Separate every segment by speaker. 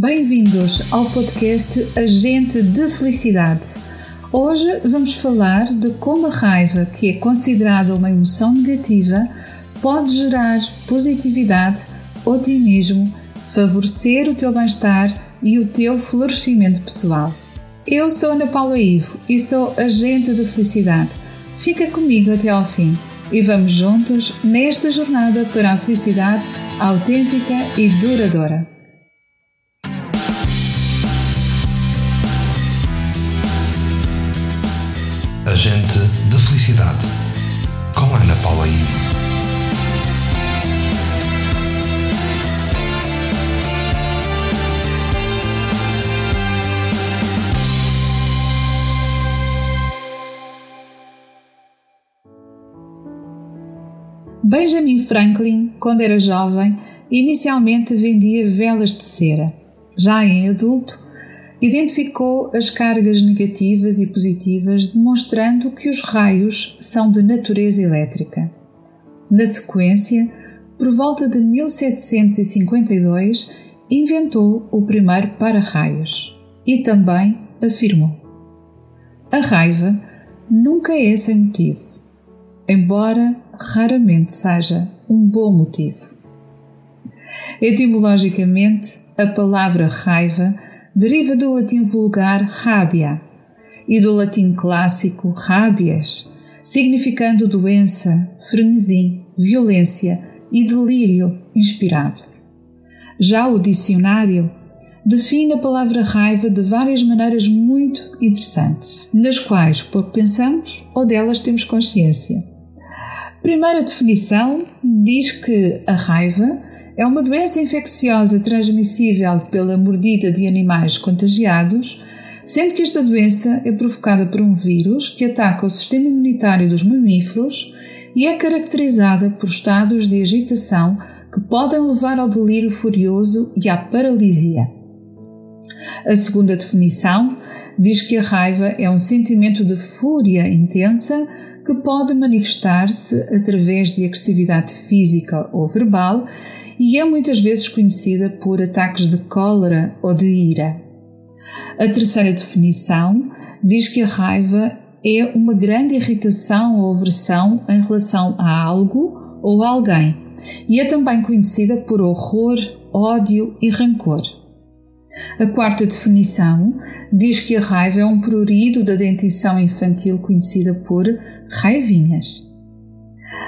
Speaker 1: Bem-vindos ao podcast Agente de Felicidade. Hoje vamos falar de como a raiva, que é considerada uma emoção negativa, pode gerar positividade, otimismo, favorecer o teu bem-estar e o teu florescimento pessoal. Eu sou Ana Paula Ivo e sou agente de felicidade. Fica comigo até ao fim e vamos juntos nesta jornada para a felicidade autêntica e duradoura.
Speaker 2: Agente de Felicidade, com Ana Paula.
Speaker 1: Benjamin Franklin, quando era jovem, inicialmente vendia velas de cera. Já em adulto, identificou as cargas negativas e positivas, demonstrando que os raios são de natureza elétrica. Na sequência, por volta de 1752, inventou o primeiro para-raios e também afirmou: A raiva nunca é sem motivo, embora raramente seja um bom motivo. Etimologicamente, a palavra raiva deriva do latim vulgar rabia e do latim clássico rabies, significando doença, frenesi, violência e delírio inspirado. Já o dicionário define a palavra raiva de várias maneiras muito interessantes, nas quais pouco pensamos ou delas temos consciência. Primeira definição diz que a raiva é uma doença infecciosa transmissível pela mordida de animais contagiados, sendo que esta doença é provocada por um vírus que ataca o sistema imunitário dos mamíferos e é caracterizada por estados de agitação que podem levar ao delírio furioso e à paralisia. A segunda definição diz que a raiva é um sentimento de fúria intensa que pode manifestar-se através de agressividade física ou verbal e é muitas vezes conhecida por ataques de cólera ou de ira. A terceira definição diz que a raiva é uma grande irritação ou aversão em relação a algo ou a alguém e é também conhecida por horror, ódio e rancor. A quarta definição diz que a raiva é um prurido da dentição infantil conhecida por raivinhas.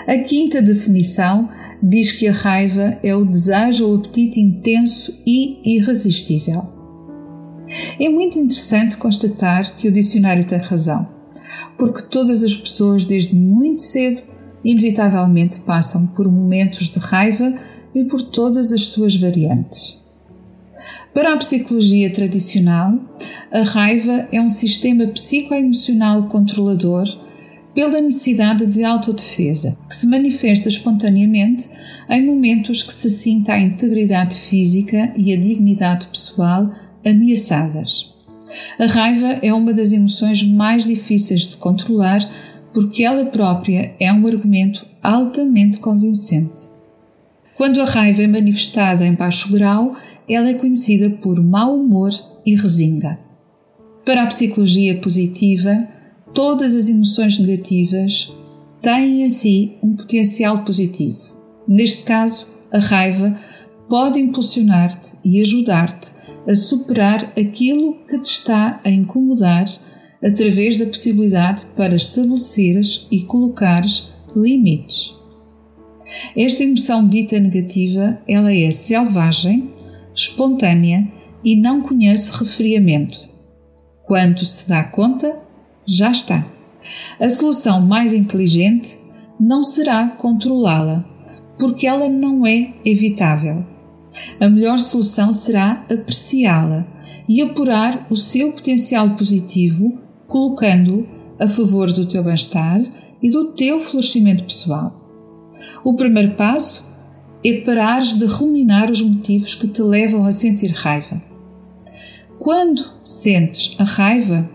Speaker 1: A quinta definição diz que a raiva é o desejo ou apetite intenso e irresistível. É muito interessante constatar que o dicionário tem razão, porque todas as pessoas, desde muito cedo, inevitavelmente passam por momentos de raiva e por todas as suas variantes. Para a psicologia tradicional, a raiva é um sistema psicoemocional controlador pela necessidade de autodefesa, que se manifesta espontaneamente em momentos que se sinta a integridade física e a dignidade pessoal ameaçadas. A raiva é uma das emoções mais difíceis de controlar porque ela própria é um argumento altamente convincente. Quando a raiva é manifestada em baixo grau, ela é conhecida por mau humor e resinga. Para a psicologia positiva, todas as emoções negativas têm em si um potencial positivo. Neste caso, a raiva pode impulsionar-te e ajudar-te a superar aquilo que te está a incomodar através da possibilidade para estabeleceres e colocares limites. Esta emoção dita negativa, ela é selvagem, espontânea e não conhece refriamento. Quando se dá conta, já está. A solução mais inteligente não será controlá-la, porque ela não é evitável. A melhor solução será apreciá-la e apurar o seu potencial positivo, colocando-o a favor do teu bem-estar e do teu florescimento pessoal. O primeiro passo é parares de ruminar os motivos que te levam a sentir raiva. Quando sentes a raiva,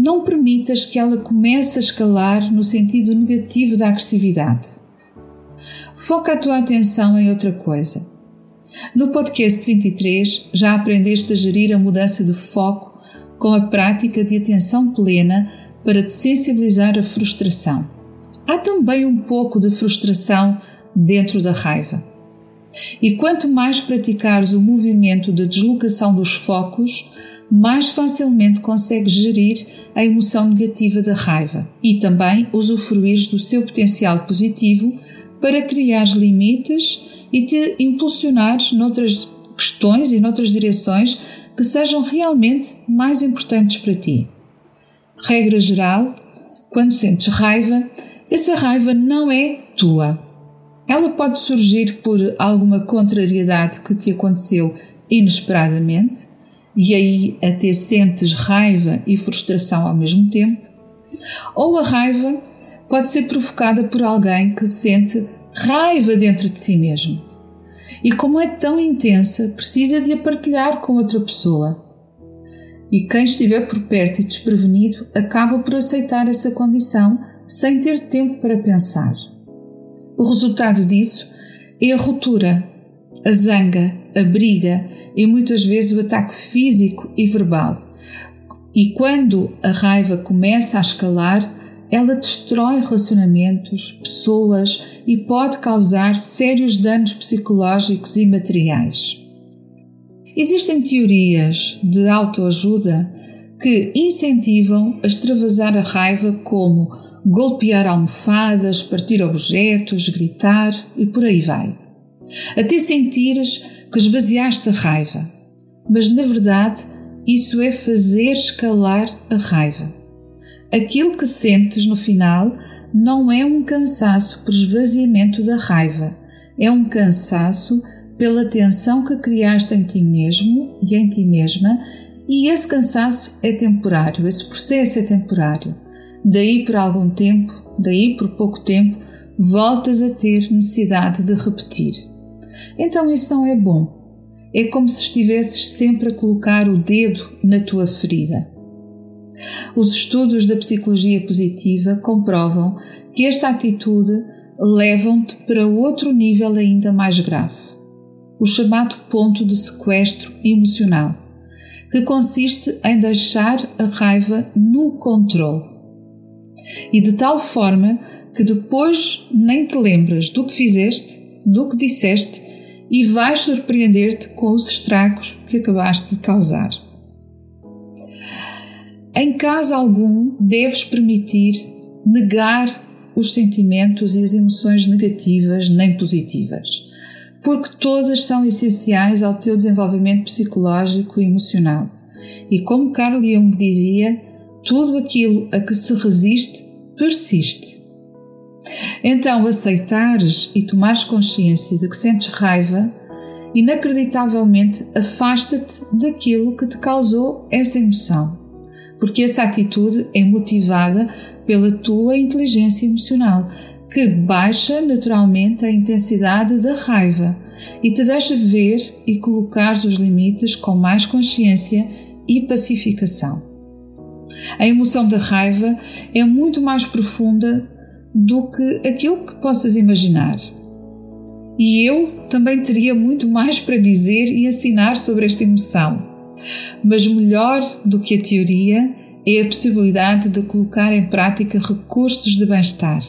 Speaker 1: não permitas que ela comece a escalar no sentido negativo da agressividade. Foca a tua atenção em outra coisa. No podcast 23 já aprendeste a gerir a mudança de foco com a prática de atenção plena para te sensibilizar a frustração. Há também um pouco de frustração dentro da raiva. E quanto mais praticares o movimento de deslocação dos focos, mais facilmente consegues gerir a emoção negativa da raiva e também usufruir do seu potencial positivo para criar limites e te impulsionares noutras questões e noutras direções que sejam realmente mais importantes para ti. Regra geral, quando sentes raiva, essa raiva não é tua. Ela pode surgir por alguma contrariedade que te aconteceu inesperadamente, e aí até sentes raiva e frustração ao mesmo tempo, ou a raiva pode ser provocada por alguém que sente raiva dentro de si mesmo. E como é tão intensa, precisa de a partilhar com outra pessoa. E quem estiver por perto e desprevenido acaba por aceitar essa condição sem ter tempo para pensar. O resultado disso é a ruptura, a zanga, a briga e muitas vezes o ataque físico e verbal. E quando a raiva começa a escalar, ela destrói relacionamentos, pessoas e pode causar sérios danos psicológicos e materiais. Existem teorias de autoajuda que incentivam a extravasar a raiva, como golpear almofadas, partir objetos, gritar e por aí vai. Até sentires que esvaziaste a raiva. Mas na verdade, isso é fazer escalar a raiva. Aquilo que sentes no final não é um cansaço por esvaziamento da raiva, é um cansaço pela tensão que criaste em ti mesmo e em ti mesma, e esse cansaço é temporário, esse processo é temporário. Daí por algum tempo, daí por pouco tempo, voltas a ter necessidade de repetir. Então isso não é bom. É como se estivesses sempre a colocar o dedo na tua ferida. Os estudos da psicologia positiva comprovam que esta atitude levam-te para outro nível ainda mais grave, o chamado ponto de sequestro emocional, que consiste em deixar a raiva no controle. E de tal forma que depois nem te lembras do que fizeste, do que disseste e vais surpreender-te com os estragos que acabaste de causar. Em caso algum, deves permitir negar os sentimentos e as emoções negativas nem positivas, porque todas são essenciais ao teu desenvolvimento psicológico e emocional. E como Carl Jung dizia, tudo aquilo a que se resiste persiste. Então, aceitares e tomares consciência de que sentes raiva, inacreditavelmente afasta-te daquilo que te causou essa emoção porque essa atitude é motivada pela tua inteligência emocional, que baixa naturalmente a intensidade da raiva e te deixa ver e colocar os limites com mais consciência e pacificação. A emoção da raiva é muito mais profunda do que aquilo que possas imaginar. E eu também teria muito mais para dizer e ensinar sobre esta emoção mas melhor do que a teoria é a possibilidade de colocar em prática recursos de bem-estar.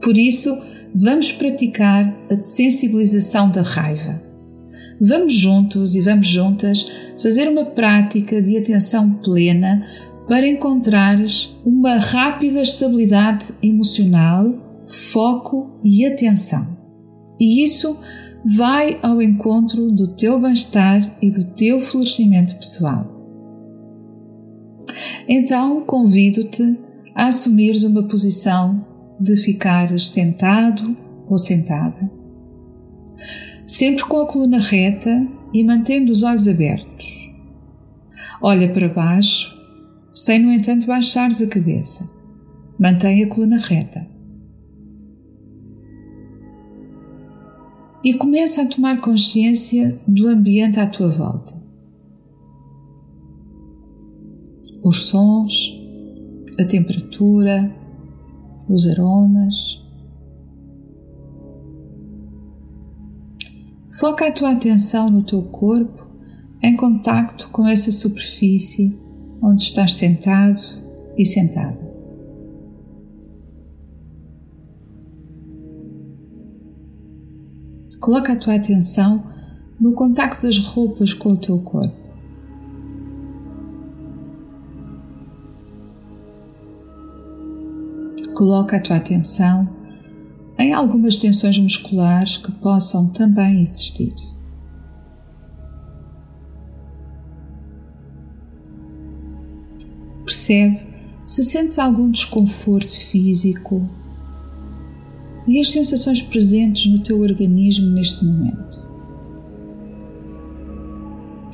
Speaker 1: Por isso, vamos praticar a sensibilização da raiva. Vamos juntos e vamos juntas fazer uma prática de atenção plena para encontrares uma rápida estabilidade emocional, foco e atenção. E isso vai ao encontro do teu bem-estar e do teu florescimento pessoal. Então convido-te a assumires uma posição de ficares sentado ou sentada, sempre com a coluna reta e mantendo os olhos abertos. Olha para baixo, sem no entanto baixares a cabeça. Mantém a coluna reta. e começa a tomar consciência do ambiente à tua volta. Os sons, a temperatura, os aromas. Foca a tua atenção no teu corpo em contacto com essa superfície onde estás sentado e sentada. Coloca a tua atenção no contacto das roupas com o teu corpo. Coloca a tua atenção em algumas tensões musculares que possam também existir. Percebe se sentes algum desconforto físico e as sensações presentes no teu organismo neste momento.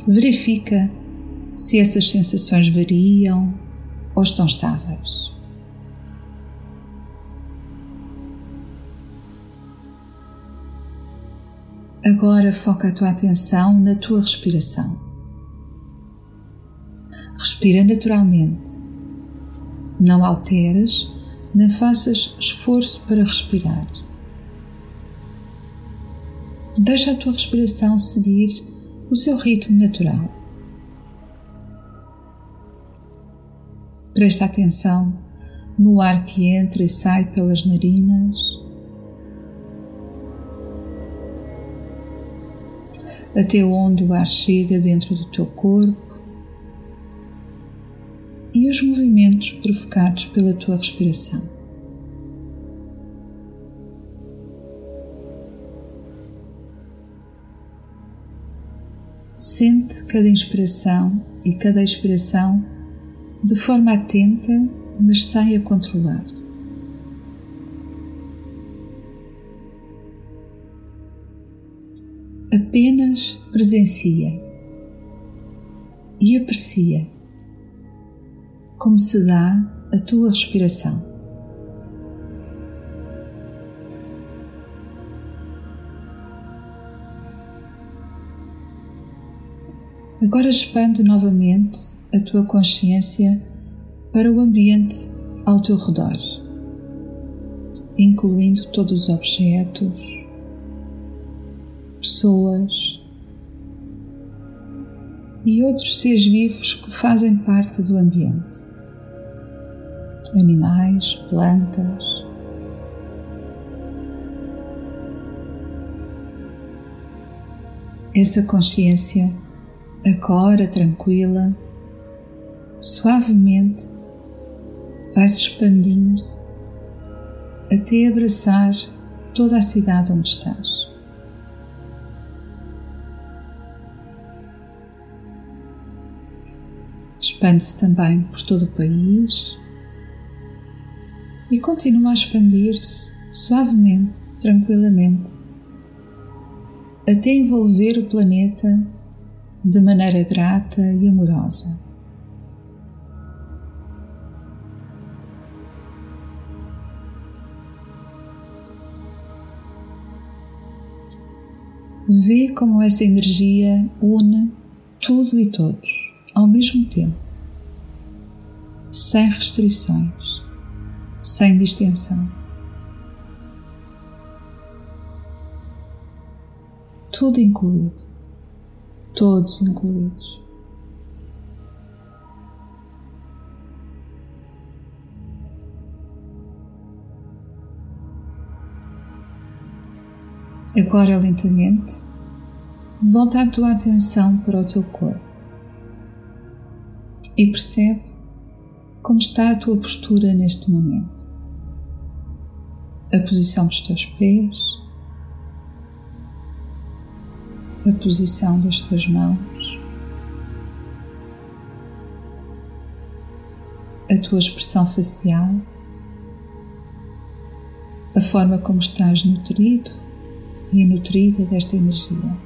Speaker 1: Verifica se essas sensações variam ou estão estáveis. Agora foca a tua atenção na tua respiração. Respira naturalmente. Não alteres nem faças esforço para respirar. Deixa a tua respiração seguir o seu ritmo natural. Presta atenção no ar que entra e sai pelas narinas. Até onde o ar chega dentro do teu corpo e os movimentos provocados pela tua respiração. Sente cada inspiração e cada expiração de forma atenta, mas sem a controlar. Apenas presencia e aprecia como se dá a tua respiração. Agora expande novamente a tua consciência para o ambiente ao teu redor, incluindo todos os objetos, pessoas e outros seres vivos que fazem parte do ambiente animais, plantas. Essa consciência agora tranquila, suavemente vai se expandindo até abraçar toda a cidade onde estás. Expande-se também por todo o país e continua a expandir-se suavemente, tranquilamente, até envolver o planeta de maneira grata e amorosa. Vê como essa energia une tudo e todos ao mesmo tempo, sem restrições sem distensão. Tudo incluído, todos incluídos. Agora, lentamente, volta a tua atenção para o teu corpo e percebe como está a tua postura neste momento. A posição dos teus pés, a posição das tuas mãos, a tua expressão facial, a forma como estás nutrido e nutrida desta energia.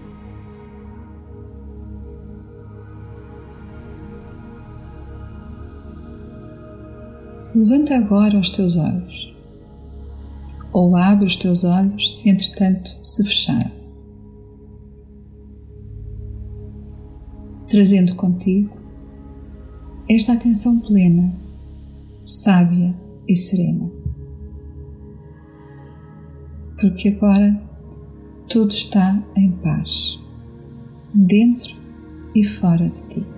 Speaker 1: Levanta agora os teus olhos, ou abre os teus olhos se entretanto se fecharam, trazendo contigo esta atenção plena, sábia e serena. Porque agora tudo está em paz, dentro e fora de ti.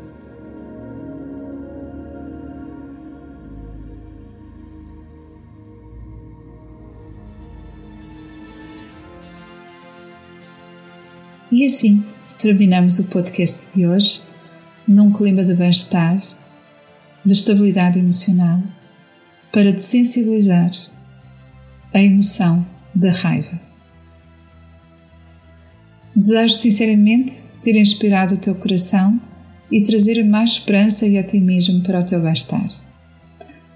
Speaker 1: E assim terminamos o podcast de hoje num clima de bem-estar, de estabilidade emocional, para desensibilizar a emoção da raiva. Desejo sinceramente ter inspirado o teu coração e trazer mais esperança e otimismo para o teu bem-estar.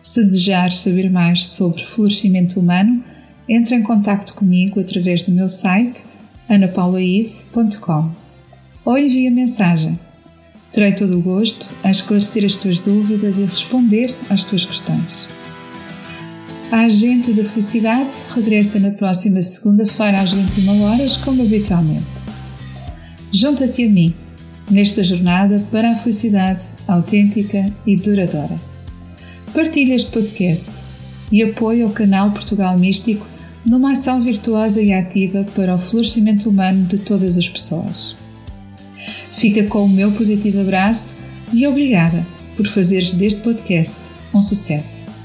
Speaker 1: Se desejares saber mais sobre florescimento humano, entre em contato comigo através do meu site anapaulaive.com ou envia mensagem. Terei todo o gosto a esclarecer as tuas dúvidas e responder às tuas questões. A Agente da Felicidade regressa na próxima segunda-feira às 21 horas, como habitualmente. Junta-te a mim nesta jornada para a felicidade autêntica e duradoura. Partilha este podcast e apoia o canal Portugal Místico numa ação virtuosa e ativa para o florescimento humano de todas as pessoas. Fica com o meu positivo abraço e obrigada por fazeres deste podcast um sucesso.